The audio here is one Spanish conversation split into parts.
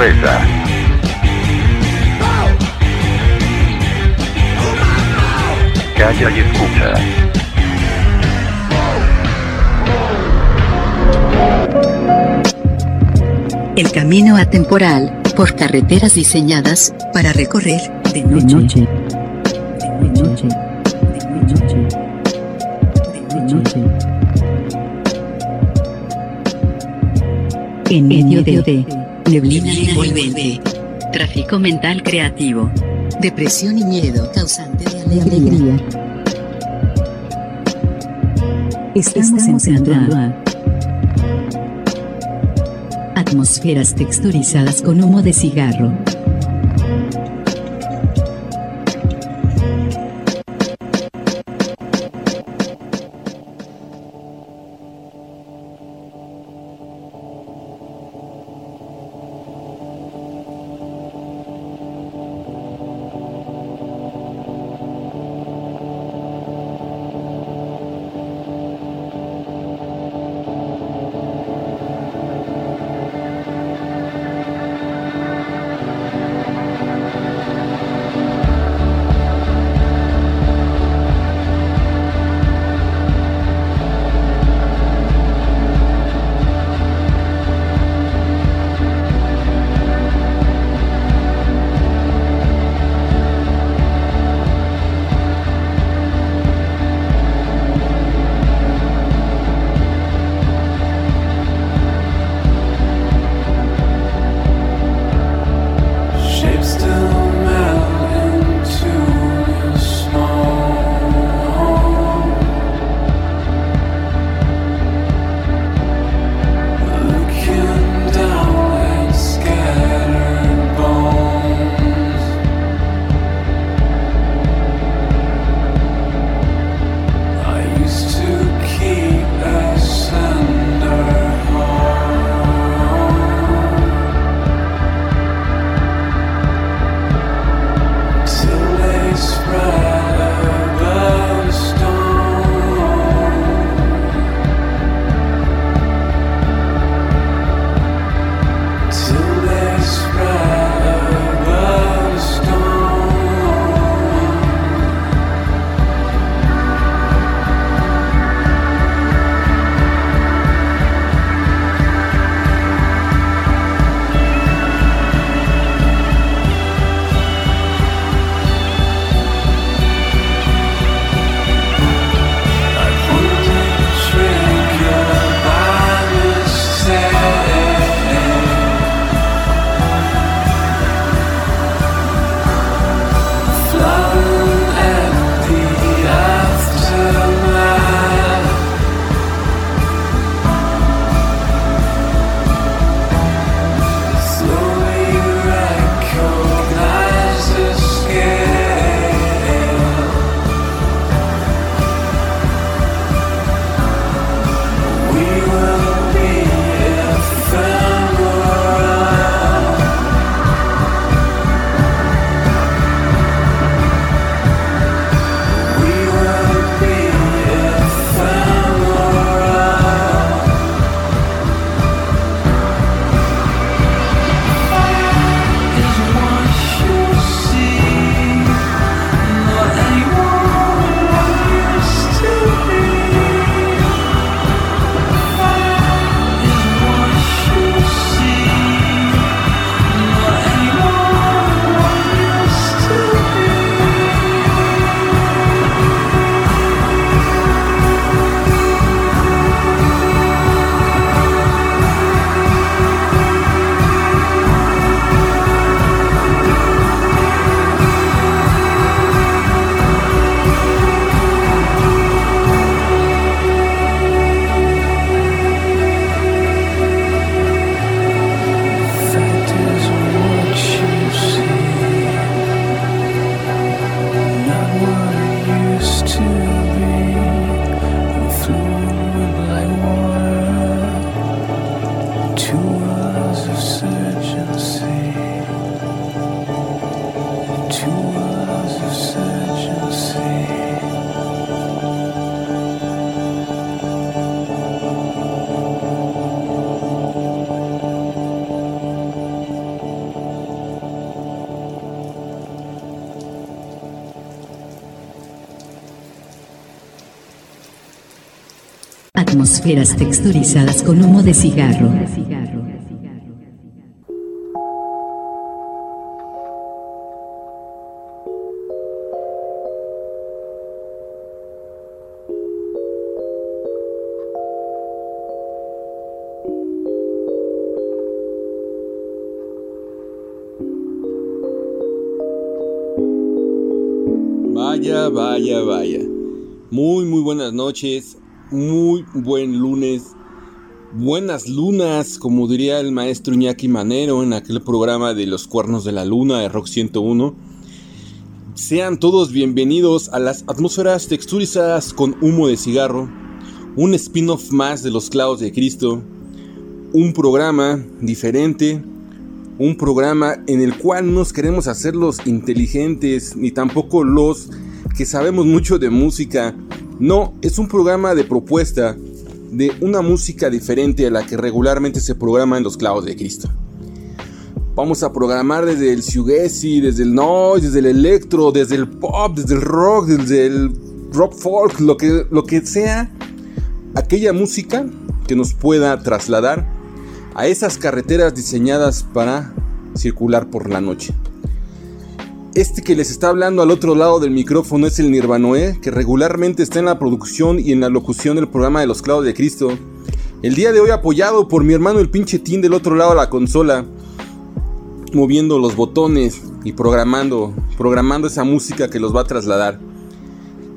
cerveza. Calla y escucha. El camino atemporal, por carreteras diseñadas para recorrer de noche. De noche. De noche. De noche. En medio de neblina envolvente, tráfico mental creativo, depresión y miedo causante de alegría. Estamos entrando a atmosferas texturizadas con humo de cigarro. Atmosferas texturizadas con humo de cigarro. Vaya, vaya, vaya. Muy, muy buenas noches. Muy buen lunes. Buenas lunas, como diría el maestro Iñaki Manero en aquel programa de los cuernos de la luna de Rock 101. Sean todos bienvenidos a las atmósferas texturizadas con humo de cigarro. Un spin-off más de los clavos de Cristo. Un programa diferente. Un programa en el cual no nos queremos hacer los inteligentes ni tampoco los que sabemos mucho de música. No, es un programa de propuesta de una música diferente a la que regularmente se programa en los clavos de Cristo. Vamos a programar desde el shoegaze, desde el noise, desde el electro, desde el pop, desde el rock, desde el rock folk, lo que, lo que sea, aquella música que nos pueda trasladar a esas carreteras diseñadas para circular por la noche. Este que les está hablando al otro lado del micrófono es el Nirvanoé, que regularmente está en la producción y en la locución del programa de los clavos de Cristo. El día de hoy apoyado por mi hermano el pinche Team del otro lado de la consola, moviendo los botones y programando, programando esa música que los va a trasladar.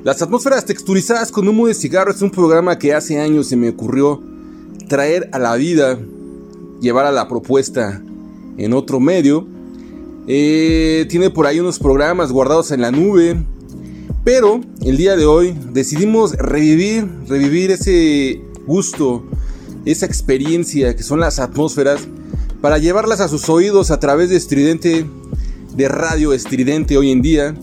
Las atmósferas texturizadas con humo de cigarro es un programa que hace años se me ocurrió traer a la vida, llevar a la propuesta en otro medio eh, tiene por ahí unos programas guardados en la nube. Pero el día de hoy decidimos revivir, revivir ese gusto, esa experiencia que son las atmósferas, para llevarlas a sus oídos a través de estridente, de radio estridente hoy en día.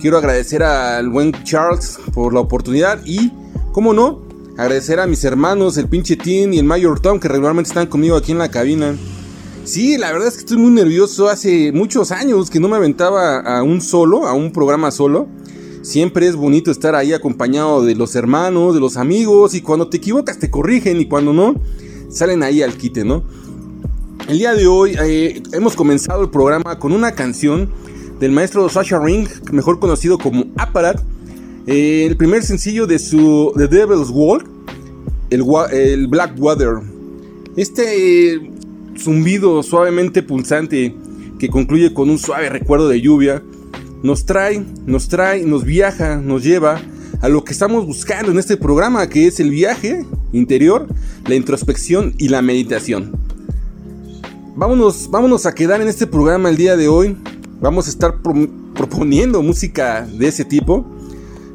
Quiero agradecer al buen Charles por la oportunidad y, como no, agradecer a mis hermanos, el pinche Tim y el Mayor Tom, que regularmente están conmigo aquí en la cabina. Sí, la verdad es que estoy muy nervioso. Hace muchos años que no me aventaba a un solo, a un programa solo. Siempre es bonito estar ahí acompañado de los hermanos, de los amigos, y cuando te equivocas te corrigen y cuando no, salen ahí al quite, ¿no? El día de hoy eh, hemos comenzado el programa con una canción del maestro Sasha Ring, mejor conocido como Apparat, eh, el primer sencillo de su The Devil's Walk, el, el Black Water. Este zumbido suavemente pulsante que concluye con un suave recuerdo de lluvia, nos trae, nos trae, nos viaja, nos lleva a lo que estamos buscando en este programa, que es el viaje interior, la introspección y la meditación. Vámonos, vámonos a quedar en este programa el día de hoy. Vamos a estar proponiendo música de ese tipo,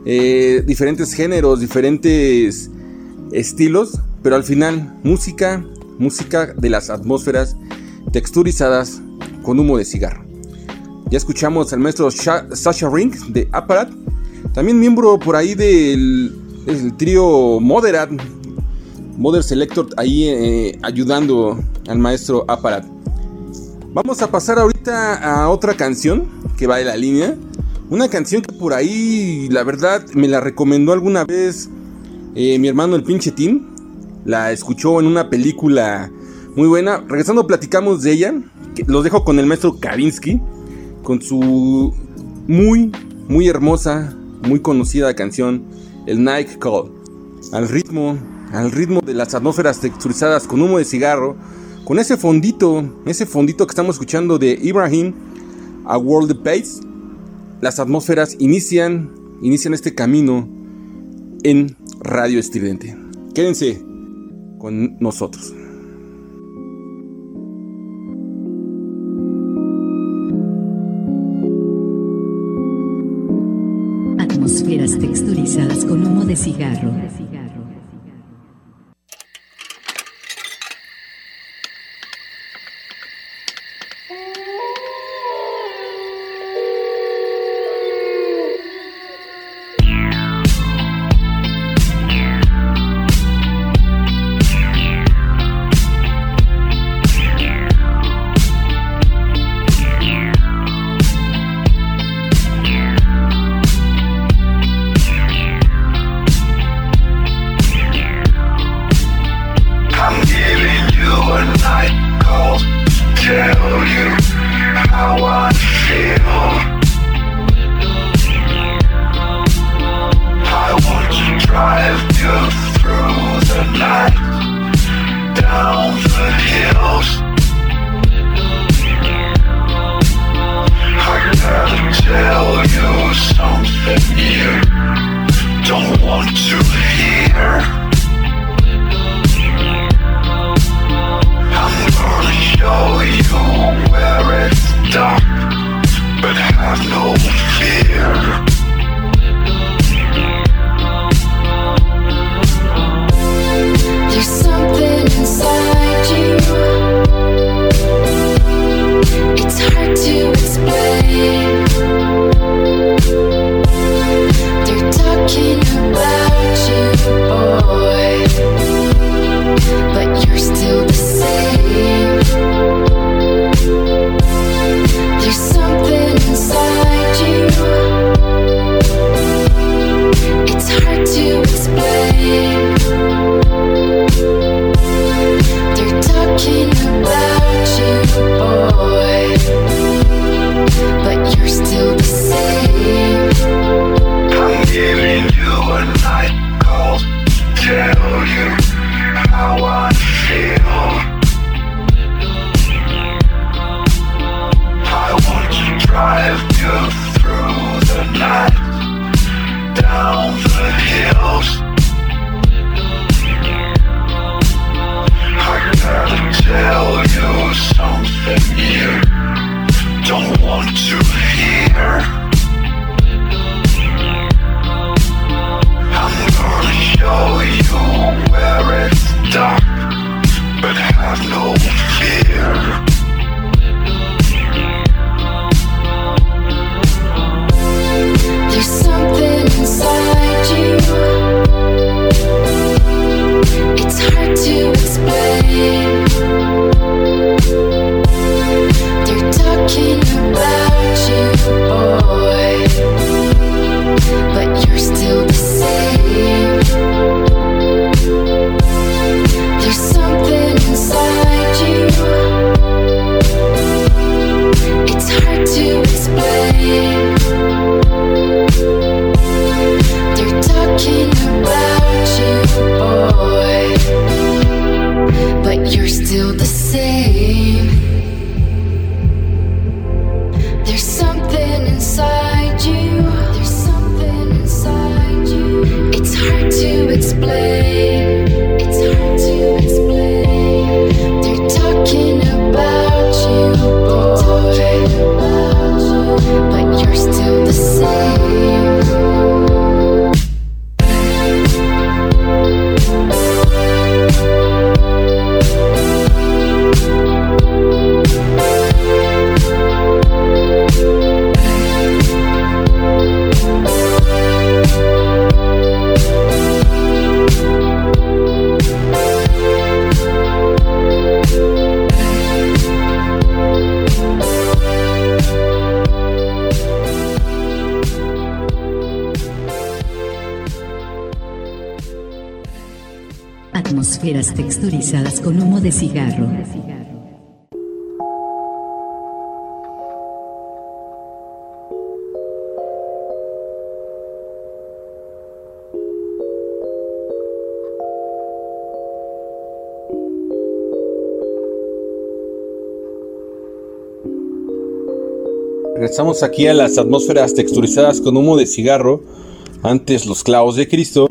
eh, diferentes géneros, diferentes estilos, pero al final música música de las atmósferas texturizadas con humo de cigarro. Ya escuchamos al maestro Sasha Ring de Apparat, también miembro por ahí del, trío Moderat, Moder Selector, ahí eh, ayudando al maestro Apparat. Vamos a pasar ahorita a otra canción que va de la línea. Una canción que por ahí, la verdad, me la recomendó alguna vez eh, mi hermano el pinche Tim la escuchó en una película muy buena. Regresando, platicamos de ella. Los dejo con el maestro Kavinsky, con su muy, muy hermosa, muy conocida canción, el Night Call. Al ritmo, al ritmo de las atmósferas texturizadas con humo de cigarro, con ese fondito, ese fondito que estamos escuchando de Ibrahim, a World Pace, las atmósferas inician, inician este camino en Radio Estridente. Quédense con nosotros. Atmosferas texturizadas con humo de cigarro. De cigarro. Regresamos aquí a las atmósferas texturizadas con humo de cigarro, antes los clavos de Cristo.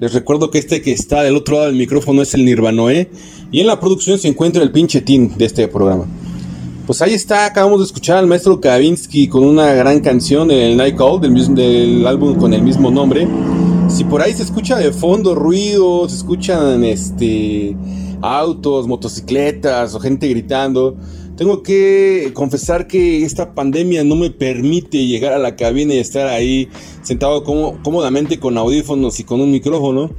Les recuerdo que este que está del otro lado del micrófono es el Nirvanoe. Y en la producción se encuentra el pinche team de este programa. Pues ahí está, acabamos de escuchar al maestro Kavinsky con una gran canción, el Night Call, del, del álbum con el mismo nombre. Si por ahí se escucha de fondo ruido, se escuchan este, autos, motocicletas o gente gritando, tengo que confesar que esta pandemia no me permite llegar a la cabina y estar ahí sentado cómodamente con audífonos y con un micrófono.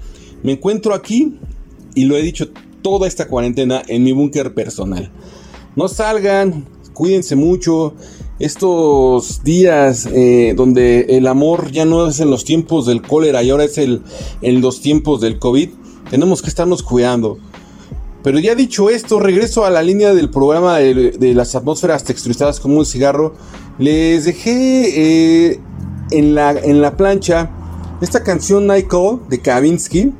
Me encuentro aquí y lo he dicho toda esta cuarentena en mi búnker personal. No salgan, cuídense mucho. Estos días eh, donde el amor ya no es en los tiempos del cólera y ahora es el, en los tiempos del COVID, tenemos que estarnos cuidando. Pero ya dicho esto, regreso a la línea del programa de, las atmósferas texturizadas como un cigarro. Les dejé eh, en, la, en la plancha esta canción Night de Kavinsky.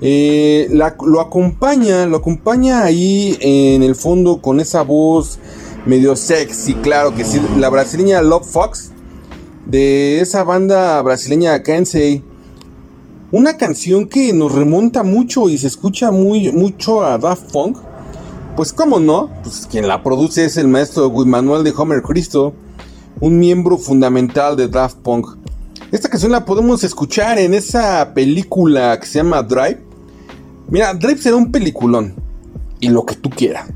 Eh, lo acompaña, lo acompaña ahí en el fondo con esa voz medio sexy, claro que sí, la brasileña Love Fox de esa banda brasileña Kansei. Una canción que nos remonta mucho y se escucha muy, mucho a Daft Punk. Pues cómo no, pues quien la produce es el maestro Manuel de Homer Cristo. un miembro fundamental de Daft Punk. Esta canción la podemos escuchar en esa película que se llama Drive. Mira, Drive será un peliculón y lo que tú quieras.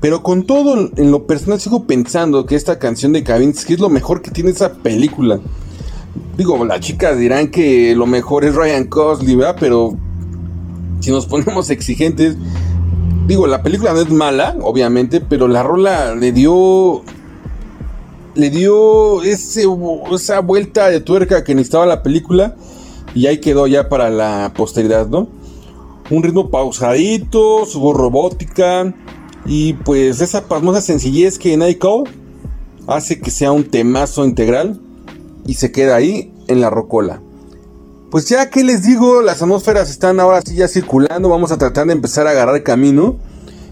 Pero con todo, en lo personal sigo pensando que esta canción de Kavinsky es lo mejor que tiene esa película. Digo, las chicas dirán que lo mejor es Ryan Gosling, ¿verdad? Pero si nos ponemos exigentes, digo, la película no es mala, obviamente, pero la rola le dio le dio ese, esa vuelta de tuerca que necesitaba la película y ahí quedó ya para la posteridad, ¿no? Un ritmo pausadito, su voz robótica y pues esa pasmosa sencillez que en iCall hace que sea un temazo integral y se queda ahí en la rocola. Pues ya que les digo, las atmósferas están ahora sí ya circulando, vamos a tratar de empezar a agarrar camino.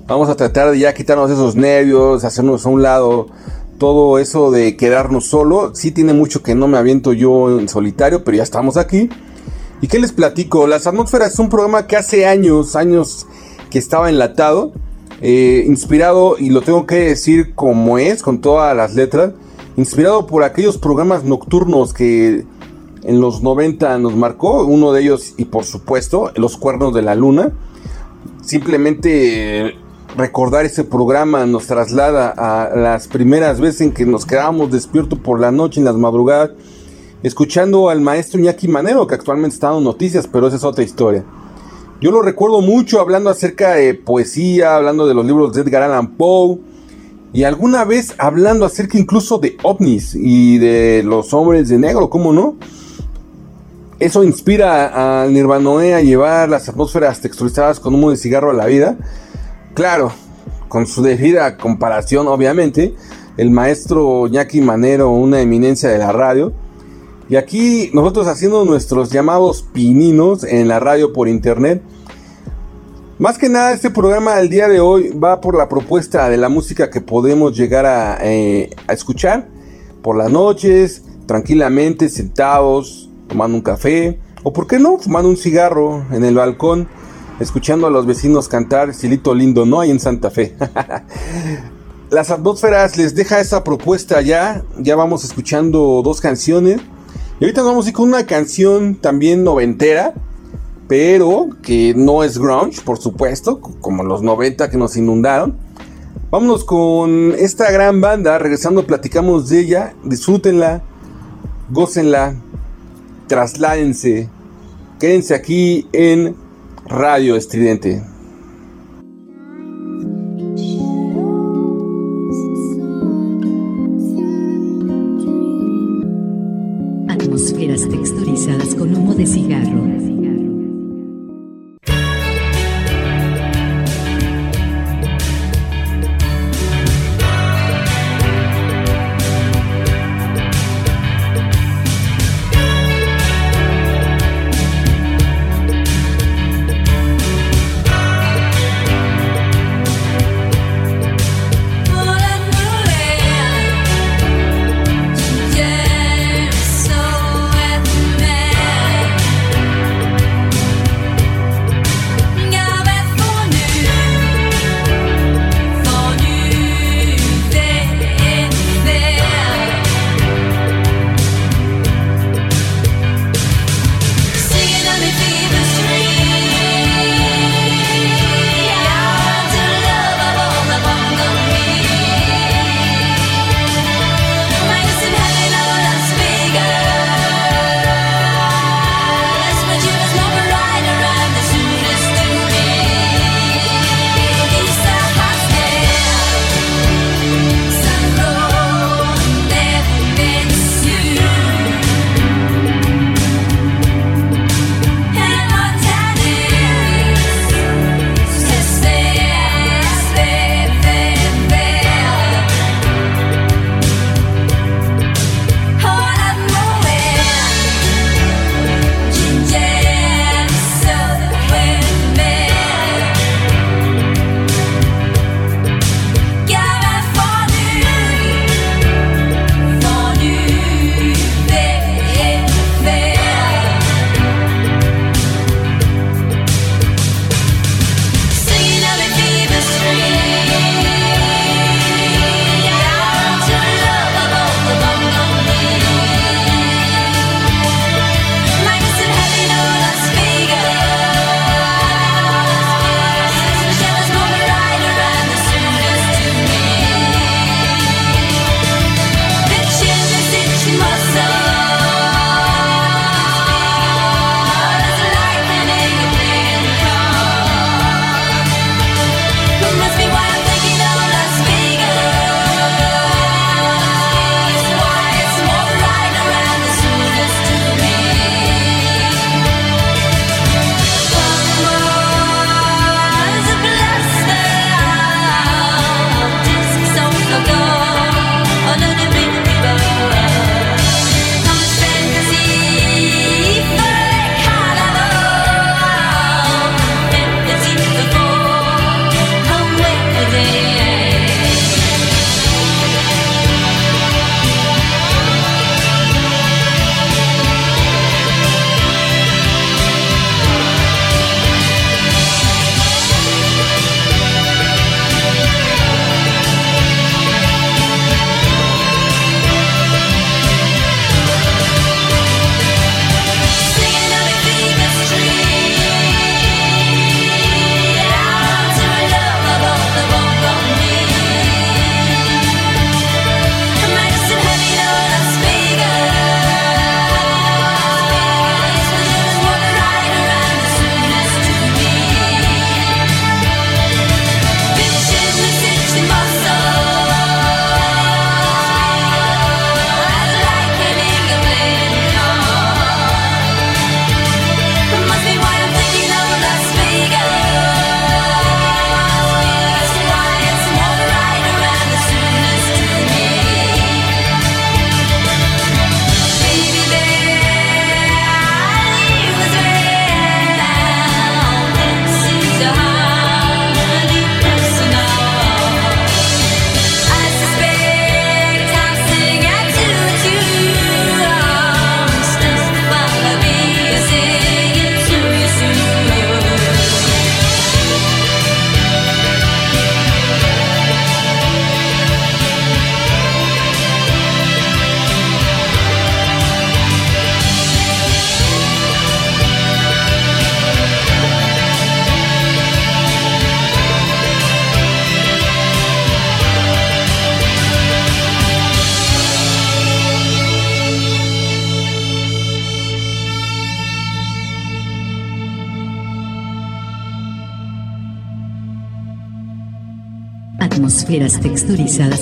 Vamos a tratar de ya quitarnos esos nervios, hacernos a un lado todo eso de quedarnos solo. Sí tiene mucho que no me aviento yo en solitario, pero ya estamos aquí. ¿Y qué les platico? Las atmósferas es un programa que hace años, años que estaba enlatado, eh, inspirado, y lo tengo que decir como es, con todas las letras, inspirado por aquellos programas nocturnos que en los 90 nos marcó, uno de ellos y por supuesto Los Cuernos de la Luna. Simplemente recordar ese programa nos traslada a las primeras veces en que nos quedábamos despiertos por la noche en las madrugadas, escuchando al maestro Iñaki Manero, que actualmente está dando noticias, pero esa es otra historia. Yo lo recuerdo mucho hablando acerca de poesía, hablando de los libros de Edgar Allan Poe, y alguna vez hablando acerca incluso de ovnis y de los hombres de negro, ¿cómo no? Eso inspira al Nirvanoe a llevar las atmósferas texturizadas con humo de cigarro a la vida. Claro, con su debida comparación, obviamente, el maestro Jackie Manero, una eminencia de la radio. Y aquí nosotros haciendo nuestros llamados pininos en la radio por internet. Más que nada, este programa del día de hoy va por la propuesta de la música que podemos llegar a, eh, a escuchar por las noches, tranquilamente, sentados, tomando un café, o por qué no, fumando un cigarro en el balcón, escuchando a los vecinos cantar Silito Lindo, ¿no? hay en Santa Fe. Las atmósferas les deja esa propuesta ya, ya vamos escuchando dos canciones. Y ahorita nos vamos a ir con una canción también noventera, pero que no es grunge, por supuesto, como los 90 que nos inundaron. Vámonos con esta gran banda, regresando platicamos de ella, disfrútenla, gócenla, trasládense, quédense aquí en Radio Estridente.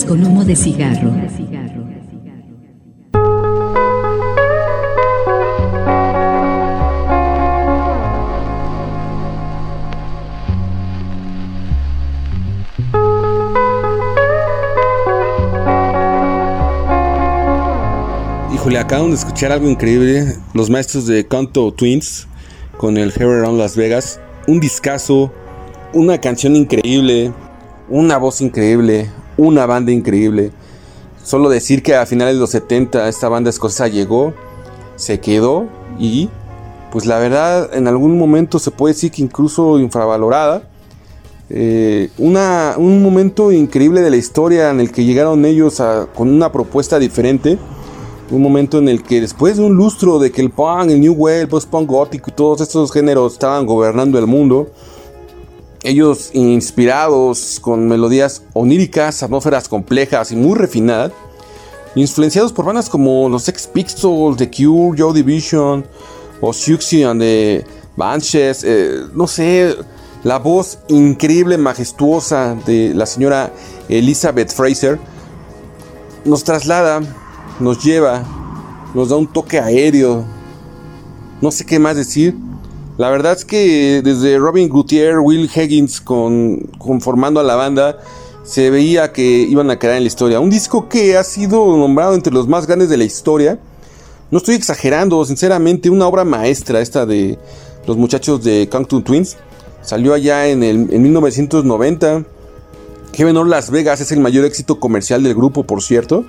Con humo de cigarro. Híjole, acaban de escuchar algo increíble. Los maestros de Canto Twins con el Hair Around Las Vegas. Un discazo, una canción increíble, una voz increíble, una banda increíble. Solo decir que a finales de los 70 esta banda escocesa llegó, se quedó y pues la verdad en algún momento se puede decir que incluso infravalorada. Eh, una, un momento increíble de la historia en el que llegaron ellos con una propuesta diferente. Un momento en el que después de un lustro de que el punk, el new wave, el post-punk gótico y todos estos géneros estaban gobernando el mundo, ellos inspirados con melodías oníricas, atmósferas complejas y muy refinadas, influenciados por bandas como los Sex Pistols, The Cure, Joe Division o Siouxsie and the Banshees, eh, no sé, la voz increíble, majestuosa de la señora Elizabeth Fraser nos traslada, nos lleva, nos da un toque aéreo, no sé qué más decir la verdad es que desde Robin Gutierrez, Will Higgins con, conformando a la banda, se veía que iban a quedar en la historia. Un disco que ha sido nombrado entre los más grandes de la historia. No estoy exagerando, sinceramente, una obra maestra esta de los muchachos de Countdown Twins. Salió allá en, el, en 1990. Heaven or Las Vegas es el mayor éxito comercial del grupo, por cierto.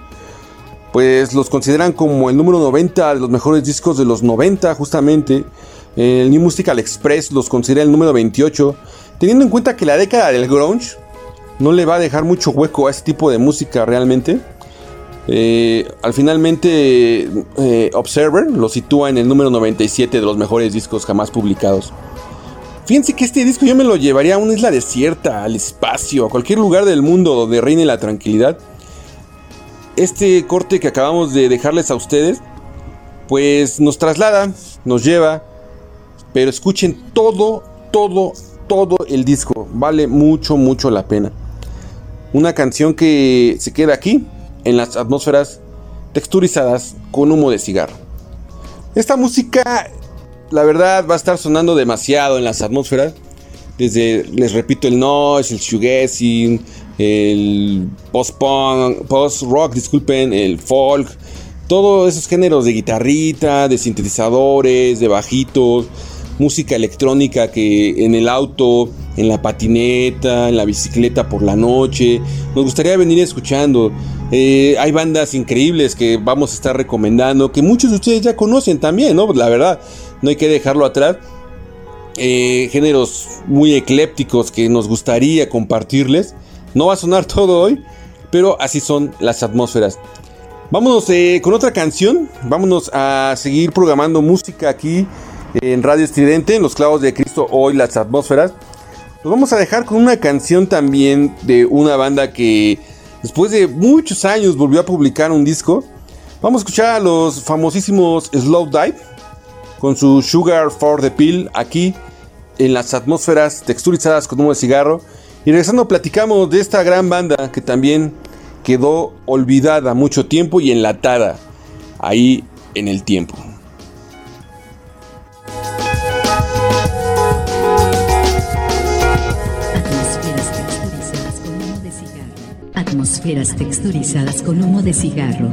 Pues los consideran como el número 90 de los mejores discos de los 90, justamente. El New Musical Express los considera el número 28, teniendo en cuenta que la década del grunge no le va a dejar mucho hueco a este tipo de música realmente. Eh, al finalmente eh, Observer lo sitúa en el número 97 de los mejores discos jamás publicados. Fíjense que este disco yo me lo llevaría a una isla desierta, al espacio, a cualquier lugar del mundo donde reine la tranquilidad. este corte que acabamos de dejarles a ustedes, pues nos traslada, nos lleva, pero escuchen todo, todo, todo el disco. Vale mucho, mucho la pena. Una canción que se queda aquí, en las atmósferas texturizadas con humo de cigarro. Esta música, la verdad, va a estar sonando demasiado en las atmósferas. Desde, les repito, el noise, el shoegazing, el post-punk, post-rock, disculpen, el folk, todos esos géneros de guitarrita, de sintetizadores, de bajitos, música electrónica que en el auto, en la patineta, en la bicicleta por la noche, nos gustaría venir escuchando. Eh, hay bandas increíbles que vamos a estar recomendando, que muchos de ustedes ya conocen también, ¿no? La verdad, no hay que dejarlo atrás. Eh, géneros muy eclépticos que nos gustaría compartirles. No va a sonar todo hoy, pero así son las atmósferas. Vámonos eh, con otra canción. Vámonos a seguir programando música aquí en Radio Estridente, en los clavos de Cristo, hoy las atmósferas. Nos vamos a dejar con una canción también de una banda que después de muchos años volvió a publicar un disco. Vamos a escuchar a los famosísimos Slow Dive con su Sugar for the Pill aquí en las atmósferas texturizadas con humo de cigarro. Y regresando platicamos de esta gran banda que también quedó olvidada mucho tiempo y enlatada ahí en el tiempo. Atmosferas texturizadas con humo de cigarro.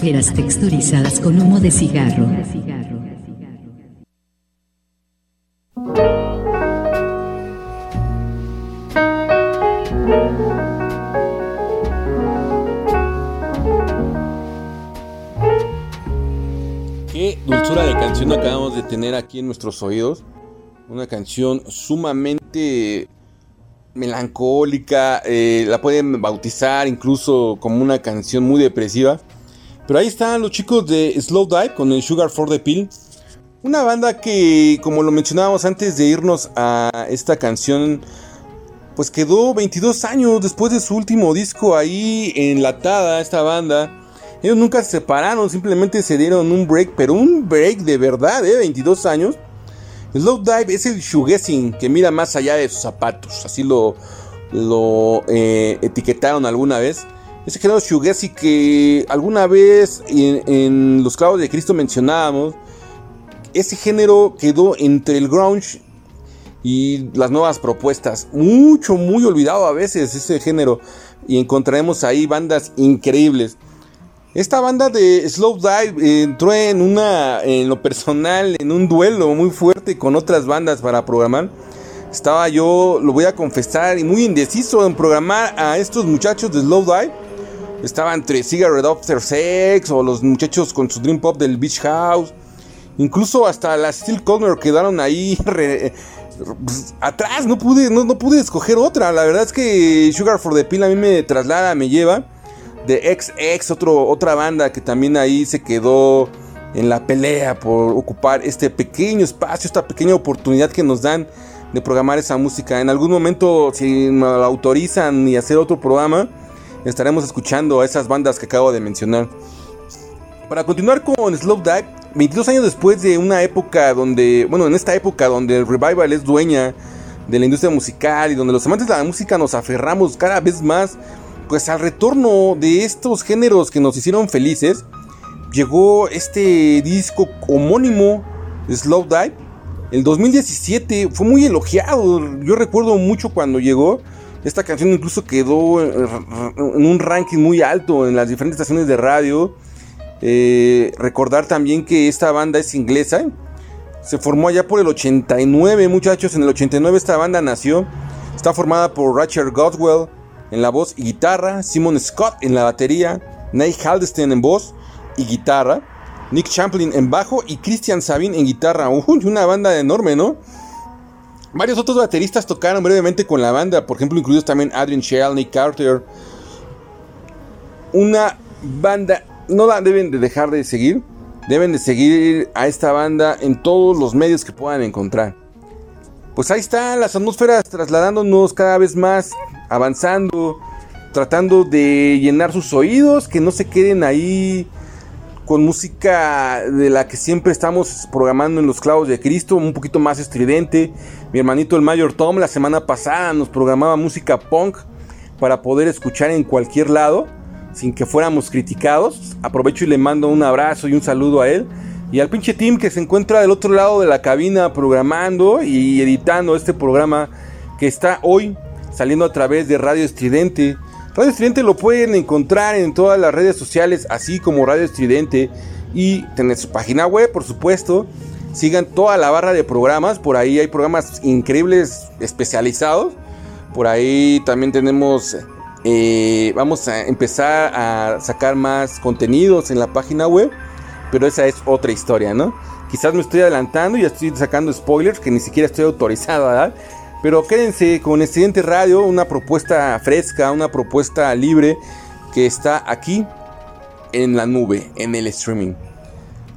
Atmosferas texturizadas con humo de cigarro. Qué dulzura de canción acabamos de tener aquí en nuestros oídos. Una canción sumamente melancólica, eh, la pueden bautizar incluso como una canción muy depresiva. Pero ahí están los chicos de Slow Dive con el Sugar for the Pill. Una banda que, como lo mencionábamos antes de irnos a esta canción, pues quedó 22 años después de su último disco ahí enlatada esta banda. Ellos nunca se separaron, simplemente se dieron un break, pero un break de verdad, ¿eh? 22 años. Slow Dive es el shoegazing que mira más allá de sus zapatos, así lo, eh, etiquetaron alguna vez. Ese género shoegazi que alguna vez en, en, Los Clavos de Cristo mencionábamos, ese género quedó entre el grunge y las nuevas propuestas. Mucho, muy olvidado a veces ese género. Y encontraremos ahí bandas increíbles. Esta banda de Slow Dive entró en una, en lo personal, en un duelo muy fuerte con otras bandas para programar. Estaba yo, lo voy a confesar, muy indeciso en programar a estos muchachos de Slow Dive. Estaba entre Cigarette After Sex o los muchachos con su Dream Pop del Beach House. Incluso hasta las Steel Corner quedaron ahí atrás. No pude, no, no pude escoger otra. La verdad es que Sugar for the Pill a mí me traslada, me lleva de XX, otro, otra banda que también ahí se quedó en la pelea por ocupar este pequeño espacio, esta pequeña oportunidad que nos dan de programar esa música. En algún momento, si nos la autorizan y hacer otro programa, estaremos escuchando a esas bandas que acabo de mencionar. Para continuar con Slow Dive, 22 años después de una época donde, bueno, en esta época donde el revival es dueña de la industria musical y donde los amantes de la música nos aferramos cada vez más pues al retorno de estos géneros que nos hicieron felices, llegó este disco homónimo, Slow Dive. El 2017 fue muy elogiado. Yo recuerdo mucho cuando llegó. Esta canción incluso quedó en un ranking muy alto en las diferentes estaciones de radio. Eh, recordar también que esta banda es inglesa. Se formó allá por el 89, muchachos. En el 89 esta banda nació. Está formada por Rachel Godwell, en la voz y guitarra, Simon Scott en la batería, Nate Haldestein en voz y guitarra, Nick Champlin en bajo y Christian Sabin en guitarra. Uy, una banda enorme, ¿no? Varios otros bateristas tocaron brevemente con la banda, por ejemplo, incluidos también Adrian Shell, Nick Carter. Una banda, no la deben de dejar de seguir, deben de seguir a esta banda en todos los medios que puedan encontrar. Pues ahí están las atmósferas trasladándonos cada vez más avanzando, tratando de llenar sus oídos, que no se queden ahí con música de la que siempre estamos programando en los clavos de Cristo, un poquito más estridente. Mi hermanito el Mayor Tom la semana pasada nos programaba música punk para poder escuchar en cualquier lado sin que fuéramos criticados. Aprovecho y le mando un abrazo y un saludo a él. Y al pinche team que se encuentra del otro lado de la cabina programando y editando este programa que está hoy saliendo a través de Radio Estridente. Radio Estridente lo pueden encontrar en todas las redes sociales, así como Radio Estridente. Y tener su página web, por supuesto. Sigan toda la barra de programas. Por ahí hay programas increíbles especializados. Por ahí también tenemos. Eh, vamos a empezar a sacar más contenidos en la página web. Pero esa es otra historia, ¿no? Quizás me estoy adelantando y estoy sacando spoilers que ni siquiera estoy autorizado a dar. Pero quédense con Estudiante Radio, una propuesta fresca, una propuesta libre que está aquí en la nube, en el streaming.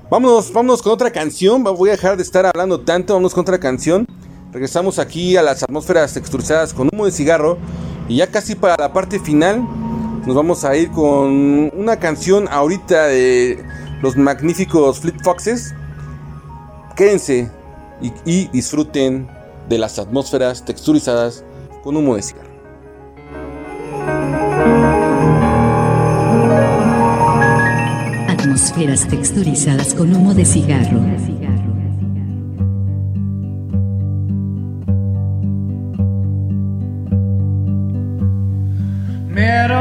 Vámonos, vámonos con otra canción. Voy a dejar de estar hablando tanto. Vámonos con otra canción. Regresamos aquí a las atmósferas texturizadas con humo de cigarro. Y ya casi para la parte final, nos vamos a ir con una canción ahorita de los magníficos Flip Foxes. Quédense y, y disfruten de las atmósferas texturizadas con humo de cigarro. Atmósferas texturizadas con humo de cigarro. Meadowlark,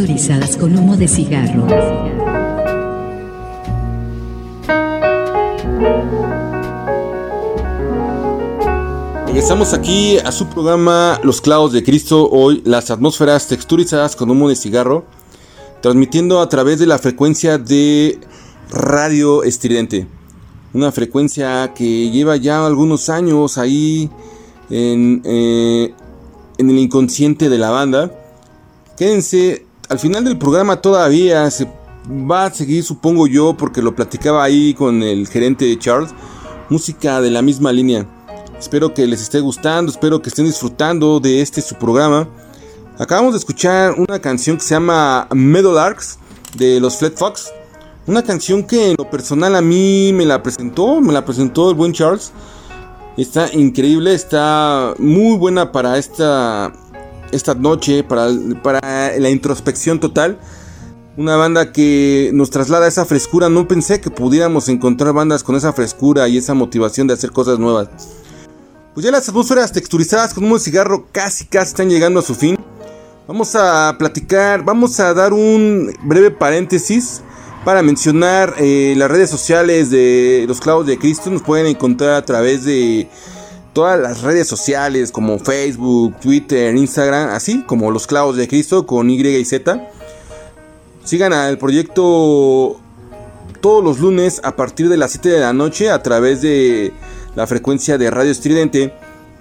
Atmosferas texturizadas con humo de cigarro. Regresamos aquí a su programa Los Clavos de Cristo. Hoy las atmósferas texturizadas con humo de cigarro. Transmitiendo a través de la frecuencia de Radio Estridente. Una frecuencia que lleva ya algunos años ahí en, eh, en el inconsciente de la banda. Quédense, al final del programa todavía se va a seguir, supongo yo, porque lo platicaba ahí con el gerente Charles. Música de la misma línea. Espero que les esté gustando, espero que estén disfrutando de este su programa. Acabamos de escuchar una canción que se llama Meadowlarks de los Flat Fox. Una canción que en lo personal a mí me la presentó, me la presentó el buen Charles. Está increíble, está muy buena para esta, esta noche, para, para la introspección total. Una banda que nos traslada esa frescura. No pensé que pudiéramos encontrar bandas con esa frescura y esa motivación de hacer cosas nuevas. Pues ya las atmósferas texturizadas con humo de cigarro casi casi están llegando a su fin. Vamos a platicar, vamos a dar un breve paréntesis para mencionar eh, las redes sociales de los clavos de Cristo. Nos pueden encontrar a través de todas las redes sociales como Facebook, Twitter, Instagram, así como los clavos de Cristo con Y y Z. Sigan al proyecto todos los lunes a partir de las 7 de la noche a través de la frecuencia de Radio Estridente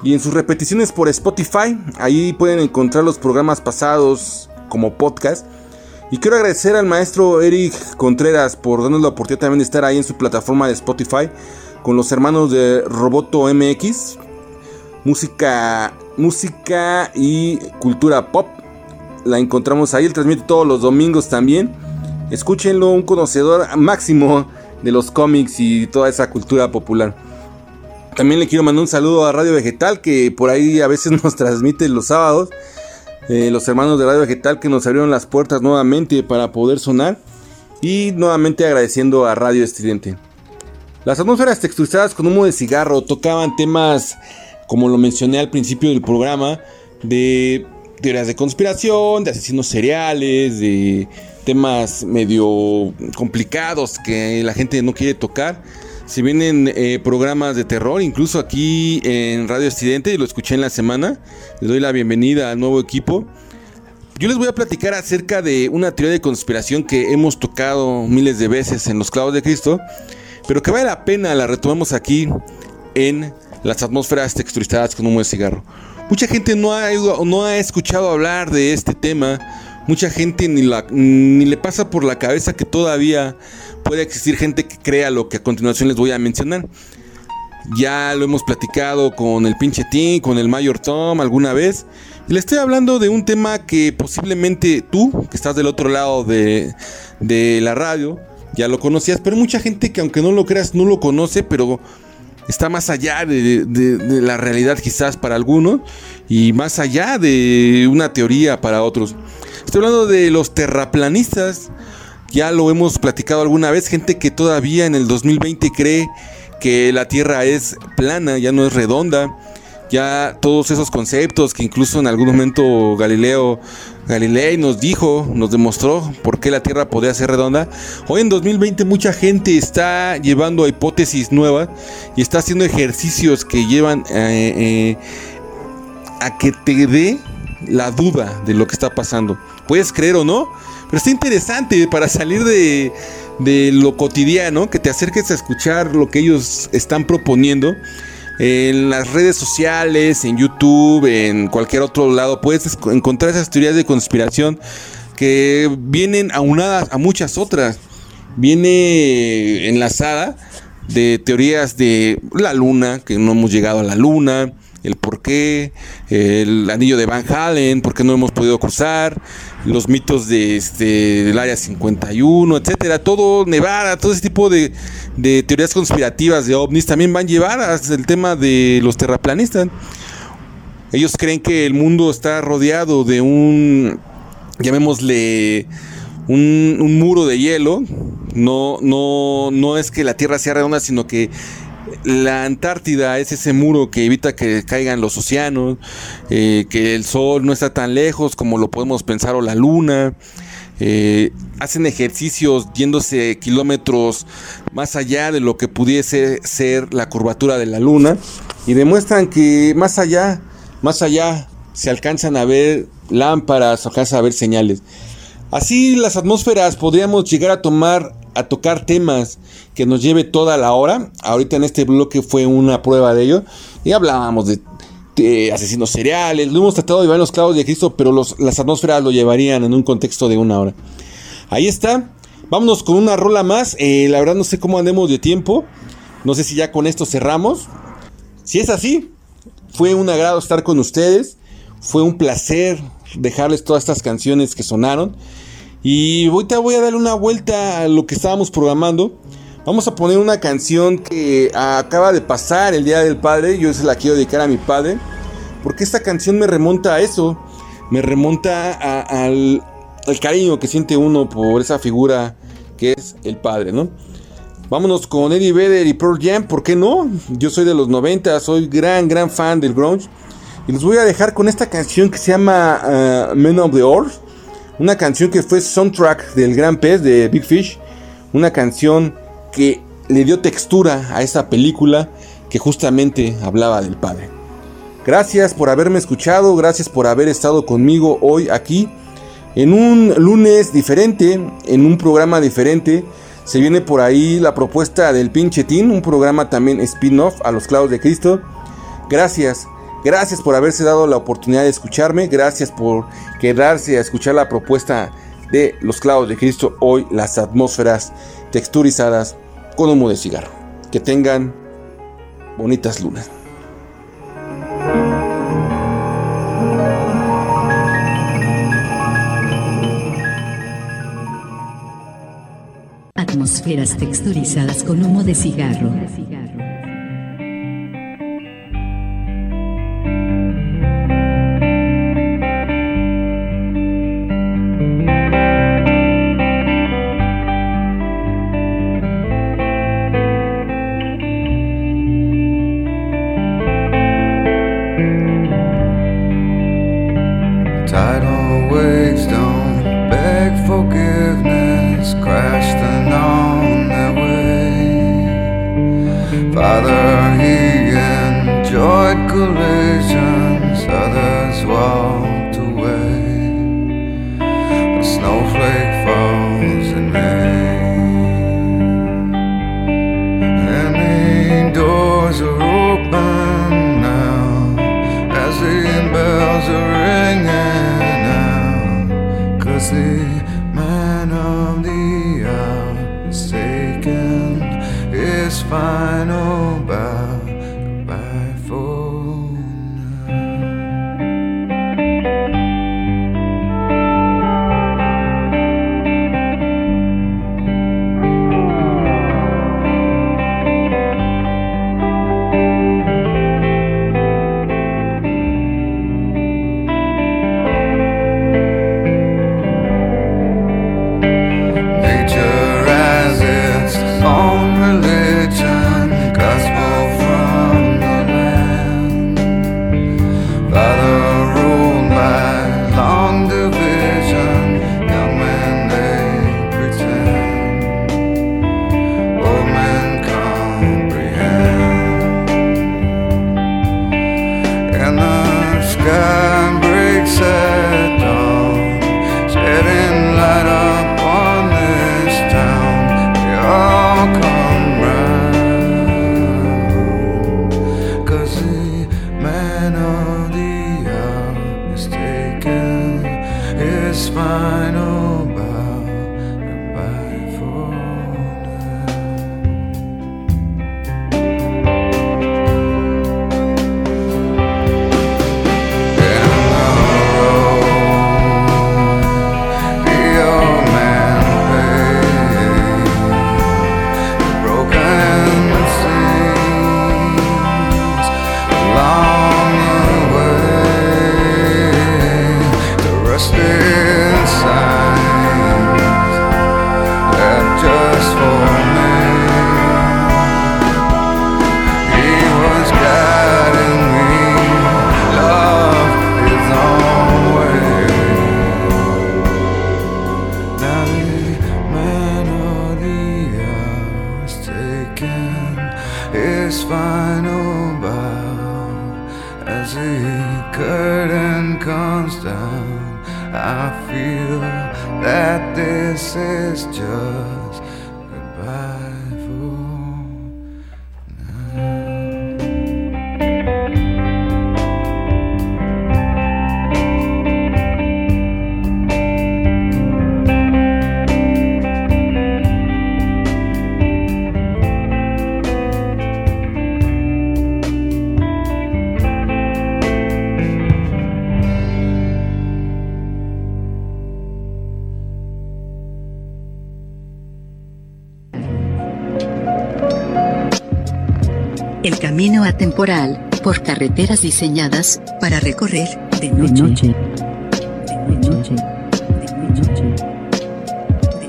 y en sus repeticiones por Spotify. Ahí pueden encontrar los programas pasados como podcast. Y quiero agradecer al maestro Eric Contreras por darnos la oportunidad también de estar ahí en su plataforma de Spotify con los hermanos de Roboto MX. Música, música y cultura pop. La encontramos ahí, él transmite todos los domingos también. Escúchenlo, un conocedor máximo de los cómics y toda esa cultura popular. También le quiero mandar un saludo a Radio Vegetal, que por ahí a veces nos transmite los sábados. Eh, los hermanos de Radio Vegetal que nos abrieron las puertas nuevamente para poder sonar. Y nuevamente agradeciendo a Radio Estridente. Las atmósferas texturizadas con humo de cigarro tocaban temas, como lo mencioné al principio del programa, de teorías de conspiración, de asesinos seriales, de temas medio complicados que la gente no quiere tocar. Si vienen eh, programas de terror, incluso aquí en Radio Occidente, y lo escuché en la semana, les doy la bienvenida al nuevo equipo. Yo les voy a platicar acerca de una teoría de conspiración que hemos tocado miles de veces en los clavos de Cristo, pero que vale la pena la retomamos aquí en las atmósferas texturizadas con humo de cigarro. Mucha gente no ha, no ha escuchado hablar de este tema, mucha gente ni, la, ni le pasa por la cabeza que todavía puede existir gente que crea lo que a continuación les voy a mencionar. Ya lo hemos platicado con el pinche Tim, con el Mayor Tom alguna vez. Y le estoy hablando de un tema que posiblemente tú, que estás del otro lado de, de la radio, ya lo conocías, pero mucha gente que aunque no lo creas no lo conoce, pero está más allá de, la realidad quizás para algunos y más allá de una teoría para otros. Estoy hablando de los terraplanistas, ya lo hemos platicado alguna vez, gente que todavía en el 2020 cree que la Tierra es plana, ya no es redonda ya todos esos conceptos que incluso en algún momento Galileo Galilei nos dijo, nos demostró por qué la Tierra podía ser redonda. Hoy en 2020 mucha gente está llevando hipótesis nuevas y está haciendo ejercicios que llevan eh, eh, a que te dé la duda de lo que está pasando. Puedes creer o no, pero está interesante para salir de lo cotidiano, que te acerques a escuchar lo que ellos están proponiendo en las redes sociales, en YouTube, en cualquier otro lado, puedes encontrar esas teorías de conspiración que vienen aunadas a muchas otras. Viene enlazada de teorías de la luna, que no hemos llegado a la luna, el por qué, el anillo de Van Halen, por qué no hemos podido cruzar, los mitos de este, del área 51, etcétera, todo Nevada, todo ese tipo de, de teorías conspirativas de ovnis también van llevadas el tema de los terraplanistas. Ellos creen que el mundo está rodeado de un, llamémosle, un, un muro de hielo. No, no, no es que la Tierra sea redonda, sino que la Antártida es ese muro que evita que caigan los océanos, eh, que el sol no está tan lejos como lo podemos pensar o la luna. Eh, hacen ejercicios yéndose kilómetros más allá de lo que pudiese ser la curvatura de la luna y demuestran que más allá, más allá se alcanzan a ver lámparas, se alcanzan a ver señales. Así las atmósferas podríamos llegar a tomar a tocar temas que nos lleve toda la hora. Ahorita en este bloque fue una prueba de ello. Y hablábamos de, asesinos seriales. Lo hemos tratado de llevar en los clavos de Cristo, pero las atmósferas lo llevarían en un contexto de una hora. Ahí está. Vámonos con una rola más. Eh, la verdad no sé cómo andemos de tiempo. No sé si ya con esto cerramos. Si es así, fue un agrado estar con ustedes. Fue un placer dejarles todas estas canciones que sonaron. Y ahorita voy a darle una vuelta a lo que estábamos programando. Vamos a poner una canción que acaba de pasar el Día del Padre. Yo se la quiero dedicar a mi padre. Porque esta canción me remonta a eso. Me remonta al, cariño que siente uno por esa figura que es el padre, ¿no? Vámonos con Eddie Vedder y Pearl Jam, ¿por qué no? Yo soy de los 90, soy gran, gran fan del grunge. Y los voy a dejar con esta canción que se llama uh, Men of the Earth. Una canción que fue soundtrack del Gran Pez de Big Fish. Una canción que le dio textura a esa película que justamente hablaba del padre. Gracias por haberme escuchado, gracias por haber estado conmigo hoy aquí en un lunes diferente, en un programa diferente. Se viene por ahí la propuesta del pinche Tin, un programa también spin-off a los clavos de Cristo. Gracias. Gracias por haberse dado la oportunidad de escucharme. Gracias por quedarse a escuchar la propuesta de los clavos de Cristo. Hoy las atmósferas texturizadas con humo de cigarro. Que tengan bonitas lunas. Atmósferas texturizadas con humo de cigarro. temporal, por carreteras diseñadas para recorrer de noche. De noche. De noche. De noche.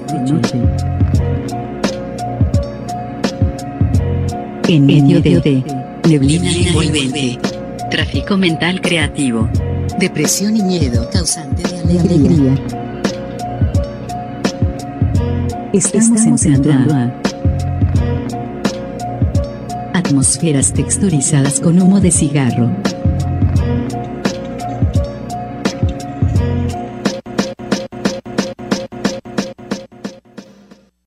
De noche. En medio de, de neblina envolvente, tráfico mental creativo, depresión y miedo causante de alegría. Estamos, Estamos entrando a atmósferas texturizadas con humo de cigarro.